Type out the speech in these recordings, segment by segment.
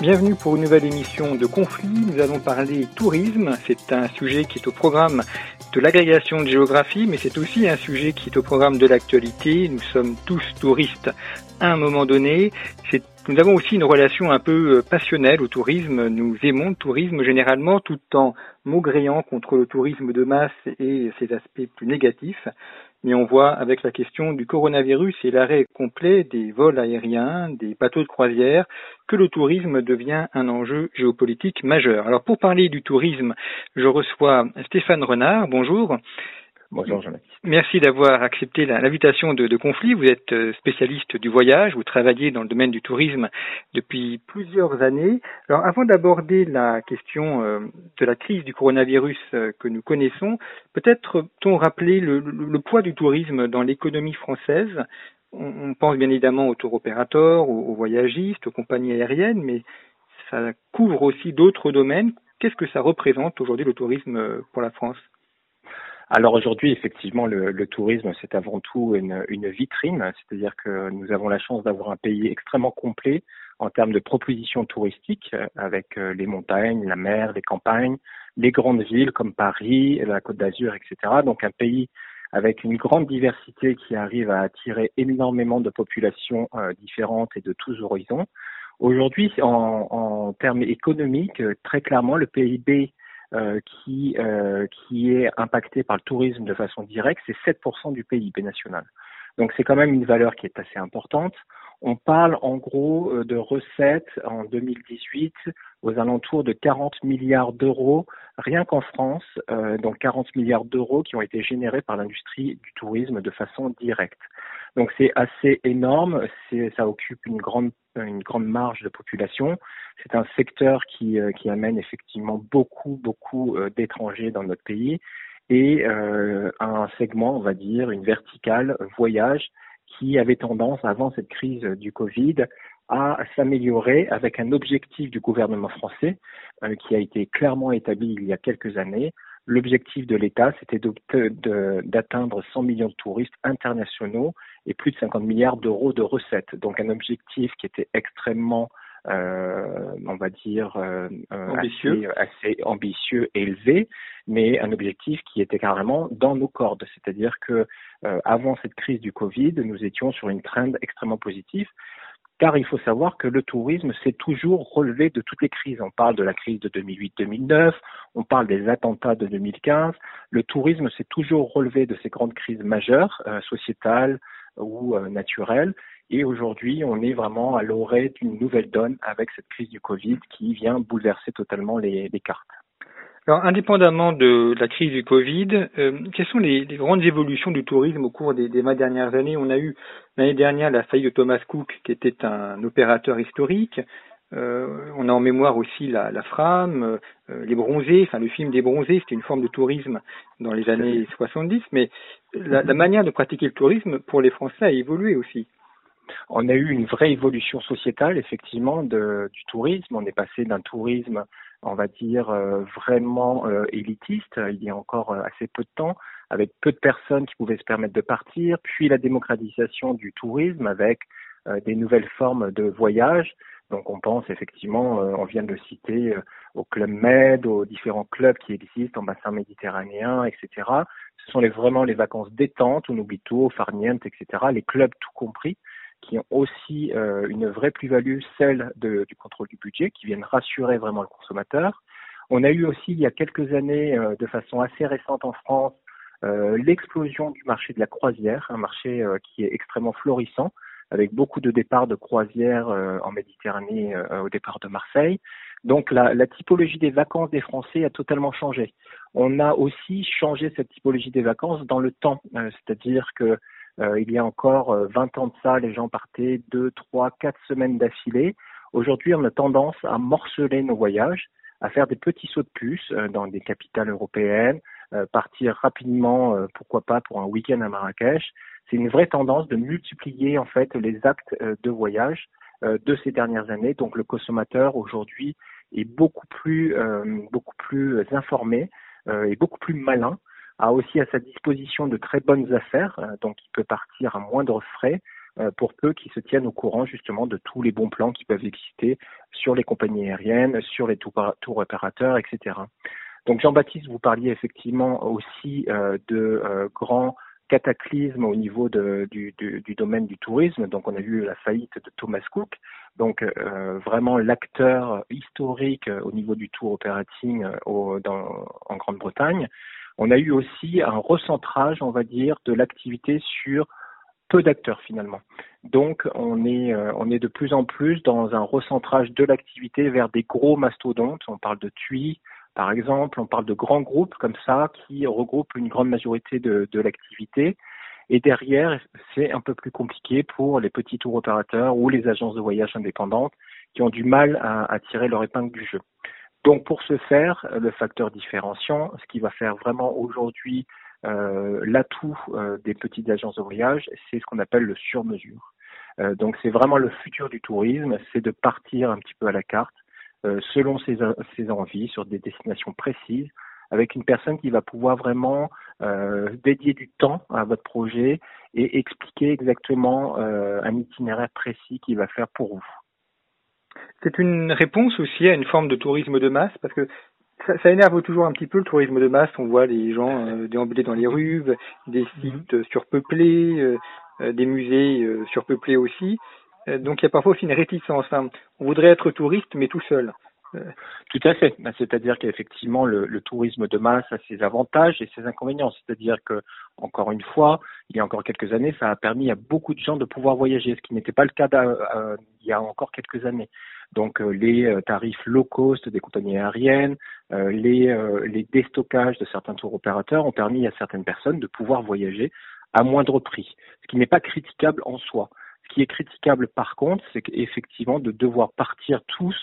Bienvenue pour une nouvelle émission de Conflit. Nous allons parler tourisme. C'est un sujet qui est au programme de l'agrégation de géographie, mais c'est aussi un sujet qui est au programme de l'actualité. Nous sommes tous touristes à un moment donné. Nous avons aussi une relation un peu euh, passionnelle au tourisme. Nous aimons le tourisme généralement tout en maugréant contre le tourisme de masse et ses aspects plus négatifs. Mais on voit avec la question du coronavirus et l'arrêt complet des vols aériens, des bateaux de croisière, que le tourisme devient un enjeu géopolitique majeur. Alors pour parler du tourisme, je reçois Stéphane Renard. Bonjour. Bonjour Jean-Baptiste. Merci d'avoir accepté l'invitation de, Conflit. Vous êtes euh, spécialiste du voyage, vous travaillez dans le domaine du tourisme depuis plusieurs années. Alors avant d'aborder la question euh, de la crise du coronavirus euh, que nous connaissons, peut-être peut-on rappeler le, le, poids du tourisme dans l'économie française? On, pense bien évidemment aux tour opérateurs, aux voyagistes, aux compagnies aériennes, mais ça couvre aussi d'autres domaines. Qu'est-ce que ça représente aujourd'hui le tourisme pour la France? Alors aujourd'hui, effectivement, le, le tourisme, c'est avant tout une, une vitrine, c'est-à-dire que nous avons la chance d'avoir un pays extrêmement complet en termes de propositions touristiques, avec euh, les montagnes, la mer, les campagnes, les grandes villes comme Paris, la Côte d'Azur, etc. Donc un pays avec une grande diversité qui arrive à attirer énormément de populations euh, différentes et de tous horizons. Aujourd'hui, en, en termes économiques, très clairement, le PIB euh, qui, euh, qui est impacté par le tourisme de façon directe, c'est 7% du PIB national. Donc c'est quand même une valeur qui est assez importante. On parle en gros euh, de recettes en 2018 aux alentours de 40 milliards d'euros, rien qu'en France, euh, donc 40 milliards d'euros qui ont été générés par l'industrie du tourisme de façon directe. Donc c'est assez énorme, ça occupe une grande une grande marge de population. C'est un secteur qui, euh, qui amène effectivement beaucoup, beaucoup euh, d'étrangers dans notre pays et un segment, on va dire, une verticale voyage qui avait tendance, avant cette crise du Covid, à s'améliorer avec un objectif du gouvernement français euh, qui a été clairement établi il y a quelques années. L'objectif de l'État, c'était d'atteindre 100 millions de touristes internationaux et plus de 50 milliards d'euros de recettes. Donc un objectif qui était extrêmement, on va dire, euh, euh ambitieux. Assez, assez, ambitieux, élevé, mais un objectif qui était carrément dans nos cordes. C'est-à-dire que euh, avant cette crise du Covid, nous étions sur une trend extrêmement positive car il faut savoir que le tourisme s'est toujours relevé de toutes les crises. On parle de la crise de 2008-2009, on parle des attentats de 2015. Le tourisme s'est toujours relevé de ces grandes crises majeures, euh, sociétales, ou euh, naturelle. Et aujourd'hui, on est vraiment à l'orée d'une nouvelle donne avec cette crise du Covid qui vient bouleverser totalement les, les cartes. Alors, indépendamment de la crise du Covid, euh, quelles sont les, les, grandes évolutions du tourisme au cours des, des 20 dernières années? On a eu l'année dernière la faillite de Thomas Cook, qui était un opérateur historique. Euh, on a en mémoire aussi la, la Fram, euh, les Bronzés, enfin le film des Bronzés, c'était une forme de tourisme dans les années 70, mais la, la, manière de pratiquer le tourisme pour les Français a évolué aussi. On a eu une vraie évolution sociétale, effectivement, du tourisme. On est passé d'un tourisme, on va dire, euh, vraiment euh, élitiste, il y a encore euh, assez peu de temps, avec peu de personnes qui pouvaient se permettre de partir, puis la démocratisation du tourisme avec des nouvelles formes de voyage, donc on pense effectivement, on vient de le citer, au Club Med, aux différents clubs qui existent en bassin méditerranéen, etc. Ce sont vraiment les vacances détente, Unubito, Farniente, etc. Les clubs tout compris, qui ont aussi euh, une vraie plus-value, celle du contrôle du budget, qui viennent rassurer vraiment le consommateur. On a eu aussi il y a quelques années, euh, de façon assez récente en France, euh, l'explosion du marché de la croisière, un marché qui est extrêmement florissant, avec beaucoup de départs de croisières en Méditerranée au départ de Marseille. Donc la, typologie des vacances des Français a totalement changé. On a aussi changé cette typologie des vacances dans le temps, c'est-à-dire que il y a encore 20 ans de ça, les gens partaient deux, trois, quatre semaines d'affilée. Aujourd'hui, on a tendance à morceler nos voyages, à faire des petits sauts de puce dans des capitales européennes, partir rapidement, pourquoi pas pour un week-end à Marrakech, c'est une vraie tendance de multiplier en fait les actes euh, de voyage euh, de ces dernières années. Donc le consommateur aujourd'hui est beaucoup plus euh, beaucoup plus informé et beaucoup plus malin, a aussi à sa disposition de très bonnes affaires, donc il peut partir à moindre frais pour peu qu'il se tienne au courant justement de tous les bons plans qui peuvent exister sur les compagnies aériennes, sur les tours, opérateurs, etc. Donc Jean-Baptiste, vous parliez effectivement aussi de grands cataclysme au niveau de, du, du, du, domaine du tourisme. Donc on a vu la faillite de Thomas Cook, donc euh, vraiment l'acteur historique au niveau du tour operating euh, au, dans, en Grande-Bretagne. On a eu aussi un recentrage, on va dire, de l'activité sur peu d'acteurs finalement. Donc on est euh, on est de plus en plus dans un recentrage de l'activité vers des gros mastodontes. On parle de TUI, par exemple, on parle de grands groupes comme ça qui regroupent une grande majorité de, l'activité. Et derrière, c'est un peu plus compliqué pour les petits tours opérateurs ou les agences de voyage indépendantes qui ont du mal à, tirer leur épingle du jeu. Donc pour ce faire, le facteur différenciant, ce qui va faire vraiment aujourd'hui euh, l'atout euh, des petites agences de voyage, c'est ce qu'on appelle le sur-mesure. Euh, donc c'est vraiment le futur du tourisme, c'est de partir un petit peu à la carte euh, selon ses, envies, sur des destinations précises, avec une personne qui va pouvoir vraiment euh, dédier du temps à votre projet et expliquer exactement euh, un itinéraire précis qu'il va faire pour vous. C'est une réponse aussi à une forme de tourisme de masse, parce que ça, ça, énerve toujours un petit peu le tourisme de masse. On voit les gens euh, déambuler dans les rues, des mhm. sites surpeuplés, euh, des musées surpeuplés aussi. Euh, donc il y a parfois aussi une réticence. Hein. On voudrait être touriste, mais tout seul. Euh. Tout à fait. Ben, c'est-à-dire qu'effectivement, le, le, tourisme de masse a ses avantages et ses inconvénients. C'est-à-dire que, encore une fois, il y a encore quelques années, ça a permis à beaucoup de gens de pouvoir voyager, ce qui n'était pas le cas euh, il y a encore quelques années. Donc les tarifs low cost des compagnies aériennes, les, les déstockages de certains tours opérateurs ont permis à certaines personnes de pouvoir voyager à moindre prix, ce qui n'est pas critiquable en soi. Ce qui est critiquable par contre, c'est effectivement de devoir partir tous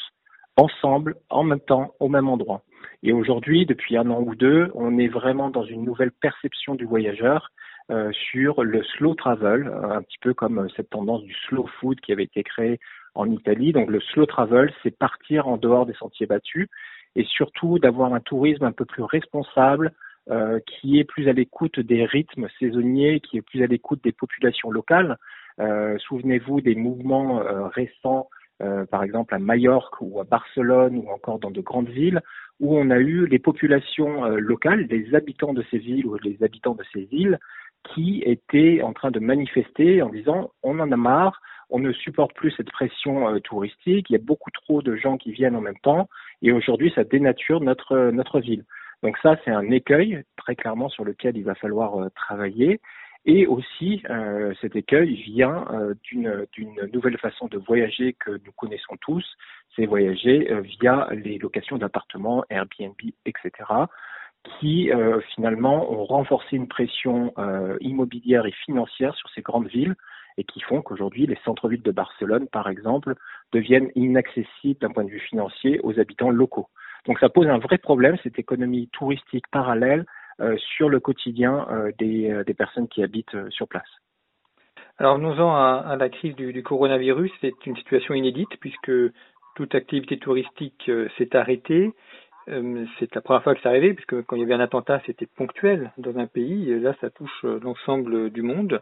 ensemble, en même temps, au même endroit. Et aujourd'hui, depuis un an ou deux, on est vraiment dans une nouvelle perception du voyageur euh, sur le slow travel, un petit peu comme cette tendance du slow food qui avait été créée en Italie. Donc le slow travel, c'est partir en dehors des sentiers battus et surtout d'avoir un tourisme un peu plus responsable, euh, qui est plus à l'écoute des rythmes saisonniers, qui est plus à l'écoute des populations locales. Euh, souvenez-vous des mouvements euh, récents, euh, par exemple à Majorque ou à Barcelone ou encore dans de grandes villes, où on a eu les populations locales, les habitants de ces villes ou les habitants de ces îles, qui étaient en train de manifester en disant on en a marre, on ne supporte plus cette pression touristique, il y a beaucoup trop de gens qui viennent en même temps, et aujourd'hui ça dénature notre notre ville. Donc ça c'est un écueil très clairement sur lequel il va falloir travailler. Et aussi, euh, cet écueil vient euh, d'une nouvelle façon de voyager que nous connaissons tous, c'est voyager euh, via les locations d'appartements, Airbnb, etc., qui euh, finalement ont renforcé une pression immobilière et financière sur ces grandes villes et qui font qu'aujourd'hui les centres-villes de Barcelone, par exemple, deviennent inaccessibles d'un point de vue financier aux habitants locaux. Donc ça pose un vrai problème, cette économie touristique parallèle euh, sur le quotidien euh, des, euh, des, personnes qui habitent sur place. Alors, venons-en à, la crise du coronavirus. C'est une situation inédite puisque toute activité touristique s'est arrêtée. Euh, c'est la première fois que ça arrivait, puisque quand il y avait un attentat, c'était ponctuel dans un pays. Et là, ça touche euh, l'ensemble du monde.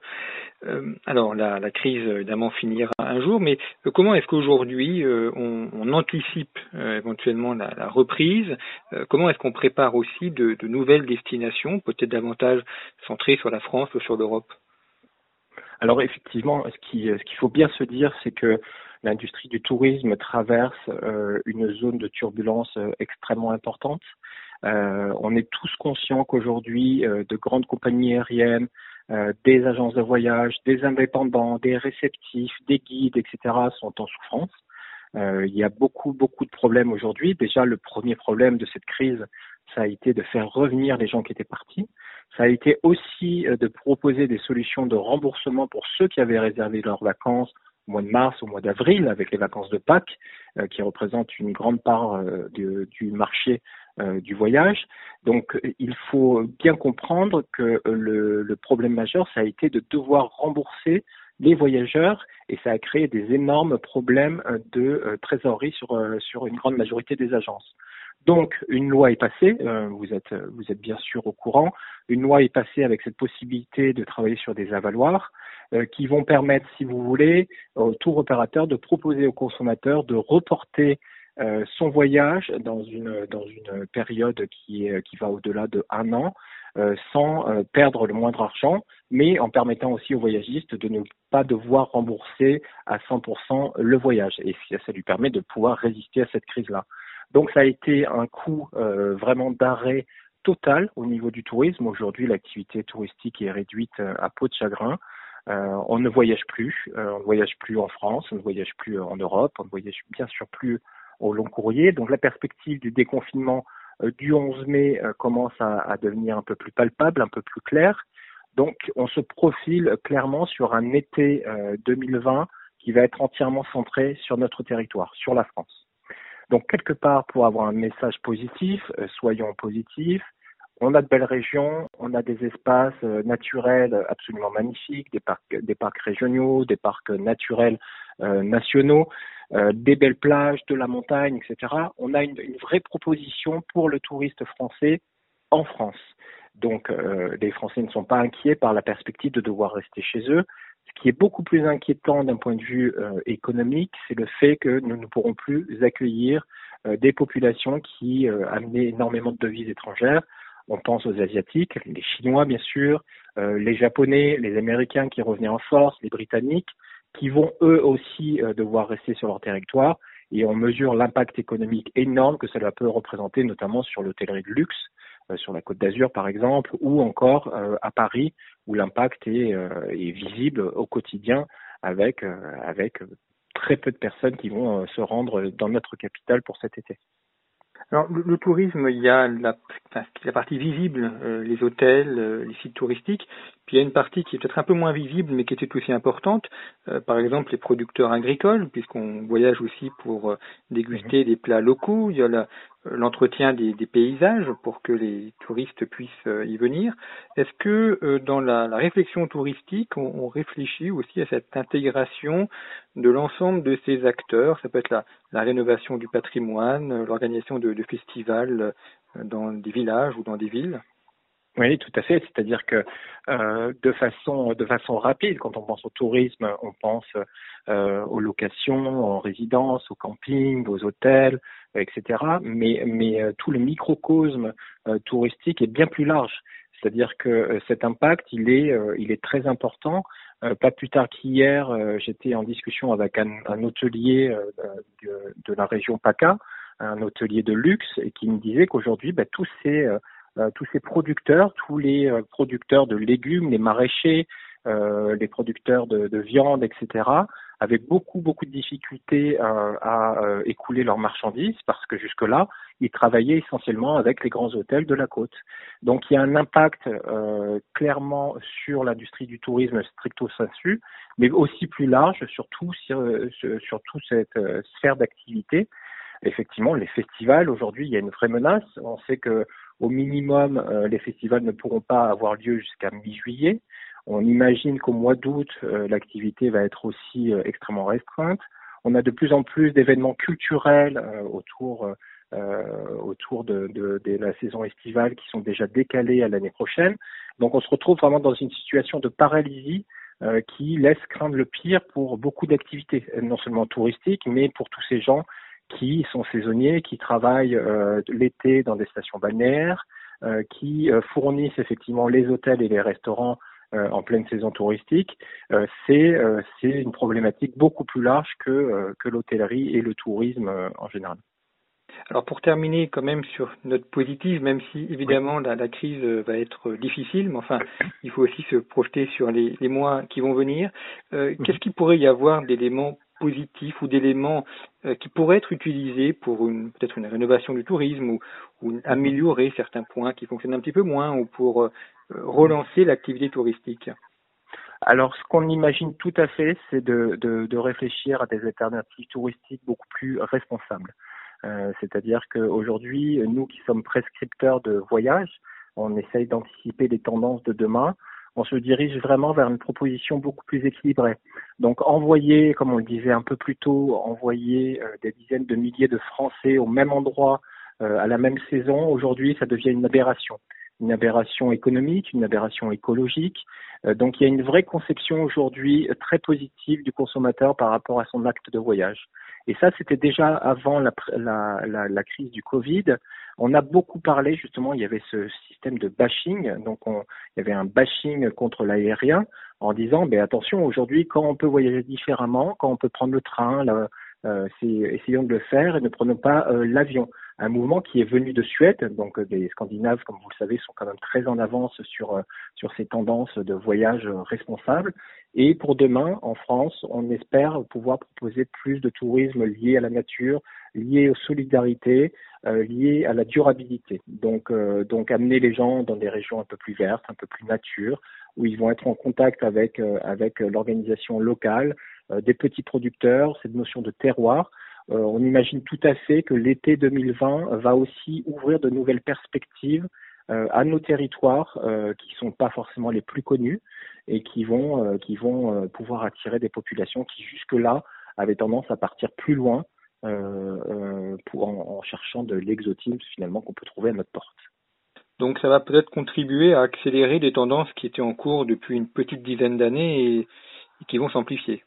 Euh, alors, la, crise, évidemment, finira un jour, mais comment est-ce qu'aujourd'hui, on, anticipe éventuellement la, reprise? Comment est-ce qu'on prépare aussi de, nouvelles destinations, peut-être davantage centrées sur la France ou sur l'Europe? Alors effectivement, ce qu'il faut bien se dire, c'est que l'industrie du tourisme traverse euh, une zone de turbulence euh, extrêmement importante. Euh, on est tous conscients qu'aujourd'hui, de grandes compagnies aériennes, des agences de voyage, des indépendants, des réceptifs, des guides, etc., sont en souffrance. il y a beaucoup, beaucoup de problèmes aujourd'hui. Déjà, le premier problème de cette crise, ça a été de faire revenir les gens qui étaient partis. Ça a été aussi de proposer des solutions de remboursement pour ceux qui avaient réservé leurs vacances au mois de mars, au mois d'avril, avec les vacances de Pâques, qui représentent une grande part du marché du voyage. Donc, il faut bien comprendre que le, le, problème majeur, ça a été de devoir rembourser les voyageurs et ça a créé des énormes problèmes de trésorerie sur, sur une grande majorité des agences. Donc, une loi est passée, vous, êtes, vous êtes bien sûr au courant, une loi est passée avec cette possibilité de travailler sur des avaloirs qui vont permettre, si vous voulez, au tour opérateur de proposer aux consommateurs de reporter euh, son voyage dans une dans une période qui qui va au-delà de un an euh, sans euh, perdre le moindre argent, mais en permettant aussi aux voyagistes de ne pas devoir rembourser à 100% le voyage et ça lui permet de pouvoir résister à cette crise-là. Donc ça a été un coup vraiment d'arrêt total au niveau du tourisme. Aujourd'hui, l'activité touristique est réduite à peau de chagrin. Euh, on ne voyage plus, on ne voyage plus en France, on ne voyage plus en Europe, on ne voyage bien sûr plus au long courrier. Donc la perspective du déconfinement euh, du 11 mai euh, commence à, devenir un peu plus palpable, un peu plus claire. Donc on se profile clairement sur un été 2020 euh, qui va être entièrement centré sur notre territoire, sur la France. Donc quelque part, pour avoir un message positif, soyons positifs. On a de belles régions, on a des espaces naturels absolument magnifiques, des parcs, régionaux, des parcs naturels nationaux. Euh, des belles plages, de la montagne, etc. On a une, vraie proposition pour le touriste français en France. Donc euh, les Français ne sont pas inquiets par la perspective de devoir rester chez eux. Ce qui est beaucoup plus inquiétant d'un point de vue euh, économique, c'est le fait que nous ne pourrons plus accueillir des populations qui amenaient énormément de devises étrangères. On pense aux Asiatiques, les Chinois bien sûr, les Japonais, les Américains qui revenaient en force, les Britanniques qui vont eux aussi euh, devoir rester sur leur territoire et on mesure l'impact économique énorme que cela peut représenter, notamment sur l'hôtellerie de luxe, euh, sur la Côte d'Azur par exemple, ou encore euh, à Paris, où l'impact est, visible au quotidien avec très peu de personnes qui vont se rendre dans notre capitale pour cet été. Alors, le, tourisme, il y a la, la partie visible, les hôtels, les sites touristiques, puis il y a une partie qui est peut-être un peu moins visible, mais qui était aussi importante. Euh, par exemple, les producteurs agricoles, puisqu'on voyage aussi pour euh, déguster mhm. des plats locaux. Il y a euh, l'entretien des, paysages pour que les touristes puissent y venir. Est-ce que dans la, réflexion touristique, on, réfléchit aussi à cette intégration de l'ensemble de ces acteurs? Ça peut être la, rénovation du patrimoine, l'organisation de, de festivals dans des villages ou dans des villes. Oui, tout à fait. C'est-à-dire que euh, de façon de façon rapide, quand on pense au tourisme, on pense euh, aux locations, en résidence, au camping, aux hôtels, etc. Mais mais euh, tout le microcosme euh, touristique est bien plus large. C'est-à-dire que euh, cet impact, il est il est très important. pas plus tard qu'hier, j'étais en discussion avec un, un hôtelier de, de, la région PACA, un hôtelier de luxe, et qui me disait qu'aujourd'hui, bah, tous ces euh, tous ces producteurs, tous les euh, producteurs de légumes, les maraîchers, euh, les producteurs de, de, viande, etc., avaient beaucoup, beaucoup de difficultés à écouler leurs marchandises parce que jusque-là, ils travaillaient essentiellement avec les grands hôtels de la côte. Donc il y a un impact clairement sur l'industrie du tourisme stricto sensu, mais aussi plus large sur, sur toute cette sphère d'activité. Effectivement, les festivals, aujourd'hui, il y a une vraie menace. On sait que au minimum, euh, les festivals ne pourront pas avoir lieu jusqu'à mi-juillet. On imagine qu'au mois d'août, euh, l'activité va être aussi euh, extrêmement restreinte. On a de plus en plus d'événements culturels autour autour de, de, de, la saison estivale qui sont déjà décalés à l'année prochaine. Donc on se retrouve vraiment dans une situation de paralysie qui laisse craindre le pire pour beaucoup d'activités, non seulement touristiques, mais pour tous ces gens qui sont saisonniers, qui travaillent euh, l'été dans des stations balnéaires, euh, qui euh, fournissent effectivement les hôtels et les restaurants en pleine saison touristique, c'est une problématique beaucoup plus large que, que l'hôtellerie et le tourisme en général. Alors pour terminer quand même sur notre positive, même si évidemment la, la, crise va être difficile, mais enfin il faut aussi se projeter sur les, les mois qui vont venir. Euh, Qu'est-ce qu'il pourrait y avoir d'éléments positifs ou d'éléments euh, qui pourraient être utilisés pour une peut-être une rénovation du tourisme ou, améliorer certains points qui fonctionnent un petit peu moins ou pour euh, relancer l'activité touristique alors, ce qu'on imagine tout à fait, c'est de, réfléchir à des alternatives touristiques beaucoup plus responsables. Euh, C'est-à-dire qu'aujourd'hui, nous qui sommes prescripteurs de voyages, on essaye d'anticiper les tendances de demain. On se dirige vraiment vers une proposition beaucoup plus équilibrée. Donc, envoyer, comme on le disait un peu plus tôt, envoyer euh, des dizaines de milliers de Français au même endroit euh, à la même saison, aujourd'hui, ça devient une aberration une aberration économique, une aberration écologique. Euh, donc il y a une vraie conception aujourd'hui très positive du consommateur par rapport à son acte de voyage. Et ça, c'était déjà avant la, la, la, la, crise du Covid. On a beaucoup parlé, justement, il y avait ce système de bashing. Donc, on, il y avait un bashing contre l'aérien en disant, ben, attention, aujourd'hui, quand on peut voyager différemment, quand on peut prendre le train, euh, essayons de le faire et ne prenons pas euh, l'avion un mouvement qui est venu de Suède. Donc les Scandinaves, comme vous le savez, sont quand même très en avance sur, euh, sur ces tendances de voyage responsable. Et pour demain, en France, on espère pouvoir proposer plus de tourisme lié à la nature, lié aux solidarités, euh, lié à la durabilité. Donc, euh, donc amener les gens dans des régions un peu plus vertes, un peu plus nature, où ils vont être en contact avec, euh, avec l'organisation locale, des petits producteurs, cette notion de terroir. Euh, on imagine tout à fait que l'été 2020 va aussi ouvrir de nouvelles perspectives euh, à nos territoires euh, qui sont pas forcément les plus connus et qui vont qui vont pouvoir attirer des populations qui jusque-là avaient tendance à partir plus loin pour, en, cherchant de l'exotisme finalement qu'on peut trouver à notre porte. Donc ça va peut-être contribuer à accélérer des tendances qui étaient en cours depuis une petite dizaine d'années et qui vont s'amplifier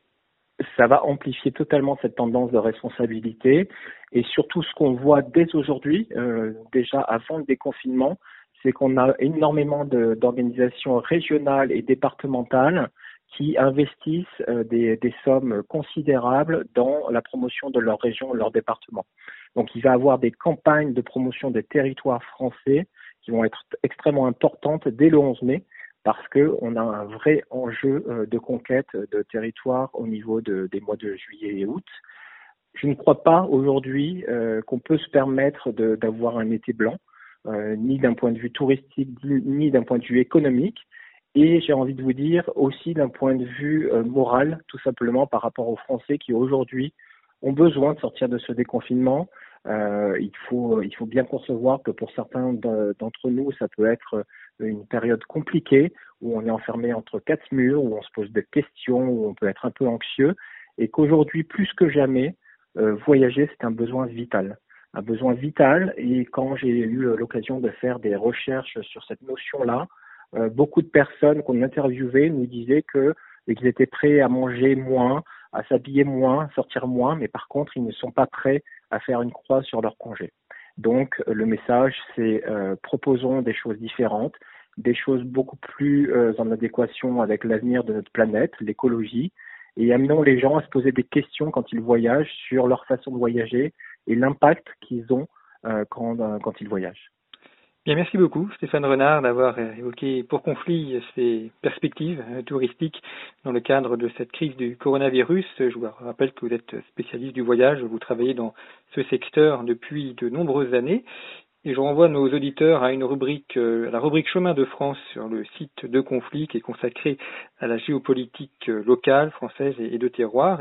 ça va amplifier totalement cette tendance de responsabilité. Et surtout, ce qu'on voit dès aujourd'hui, euh, déjà avant le déconfinement, c'est qu'on a énormément d'organisations régionales et départementales qui investissent euh, des, sommes considérables dans la promotion de leur région, leur département. Donc il va y avoir des campagnes de promotion des territoires français qui vont être extrêmement importantes dès le 11 mai parce qu'on a un vrai enjeu euh, de conquête de territoire au niveau de, des mois de juillet et août. Je ne crois pas aujourd'hui euh, qu'on peut se permettre d'avoir un été blanc, ni d'un point de vue touristique, ni d'un point de vue économique. Et j'ai envie de vous dire aussi d'un point de vue moral, tout simplement par rapport aux Français qui aujourd'hui ont besoin de sortir de ce déconfinement. il, faut, il faut bien concevoir que pour certains d'entre nous, ça peut être une période compliquée où on est enfermé entre quatre murs, où on se pose des questions, où on peut être un peu anxieux, et qu'aujourd'hui, plus que jamais, euh, voyager, c'est un besoin vital. Un besoin vital, et quand j'ai eu l'occasion de faire des recherches sur cette notion-là, euh, beaucoup de personnes qu'on interviewait nous disaient que qu'ils étaient prêts à manger moins, à s'habiller moins, sortir moins, mais par contre, ils ne sont pas prêts à faire une croix sur leur congé. Donc le message, c'est euh, proposons des choses différentes, des choses beaucoup plus euh, en adéquation avec l'avenir de notre planète, l'écologie, et amenons les gens à se poser des questions quand ils voyagent sur leur façon de voyager et l'impact qu'ils ont euh, quand ils voyagent. Bien, merci beaucoup Stéphane Renard d'avoir euh, évoqué pour conflit ces perspectives euh, touristiques dans le cadre de cette crise du coronavirus. Je vous rappelle que vous êtes spécialiste du voyage, vous travaillez dans ce secteur depuis de nombreuses années. Et je renvoie nos auditeurs à une rubrique, euh, à la rubrique Chemin de France sur le site de conflit qui est consacré à la géopolitique locale, française et de terroir.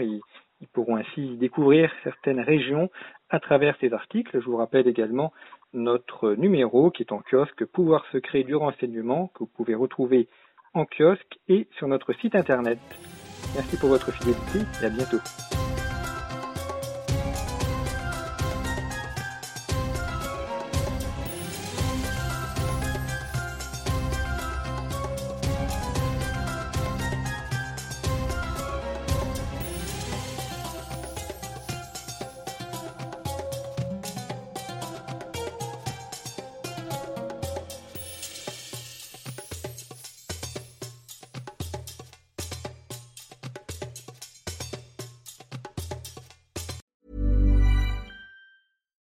Ils pourront ainsi découvrir certaines régions à travers ces articles. Je vous rappelle également notre numéro qui est en kiosque Pouvoir secret du renseignement que vous pouvez retrouver en kiosque et sur notre site internet. Merci pour votre fidélité et à bientôt.